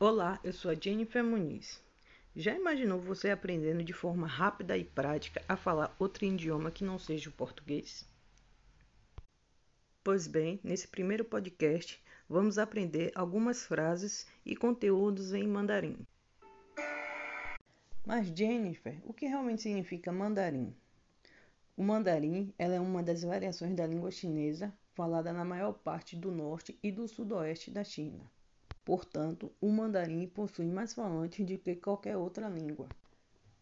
Olá, eu sou a Jennifer Muniz. Já imaginou você aprendendo de forma rápida e prática a falar outro idioma que não seja o português? Pois bem, nesse primeiro podcast vamos aprender algumas frases e conteúdos em mandarim. Mas Jennifer, o que realmente significa mandarim? O mandarim é uma das variações da língua chinesa falada na maior parte do norte e do sudoeste da China. Portanto, o mandarim possui mais falantes do que qualquer outra língua.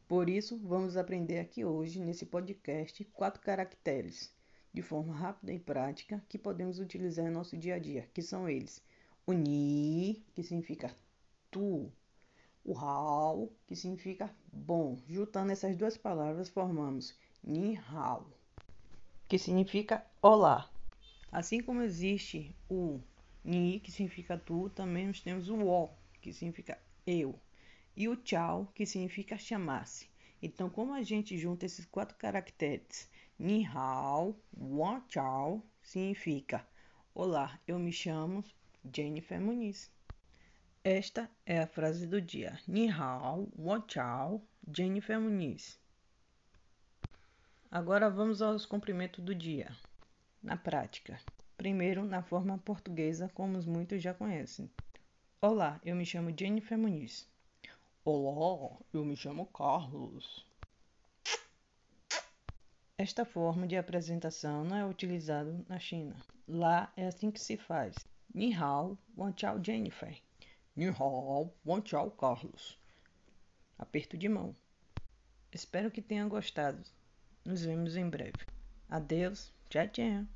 Por isso, vamos aprender aqui hoje, nesse podcast, quatro caracteres, de forma rápida e prática, que podemos utilizar em nosso dia a dia, que são eles: o ni, que significa tu, o hao, que significa bom. Juntando essas duas palavras, formamos ni hao, que significa olá. Assim como existe o ni, que significa tu, também nós temos o o, que significa eu, e o tchau, que significa chamar-se. Então, como a gente junta esses quatro caracteres, ni hao, wa tchau, significa Olá, eu me chamo Jennifer Muniz. Esta é a frase do dia. Ni hao, wa tchau, Jennifer Muniz. Agora vamos aos cumprimentos do dia na prática. Primeiro, na forma portuguesa, como muitos já conhecem. Olá, eu me chamo Jennifer Muniz. Olá, eu me chamo Carlos. Esta forma de apresentação não é utilizada na China. Lá é assim que se faz. Ni hao, wan chao Jennifer. Ni hao, wan chao Carlos. Aperto de mão. Espero que tenha gostado. Nos vemos em breve. Adeus. Tchau, tchau.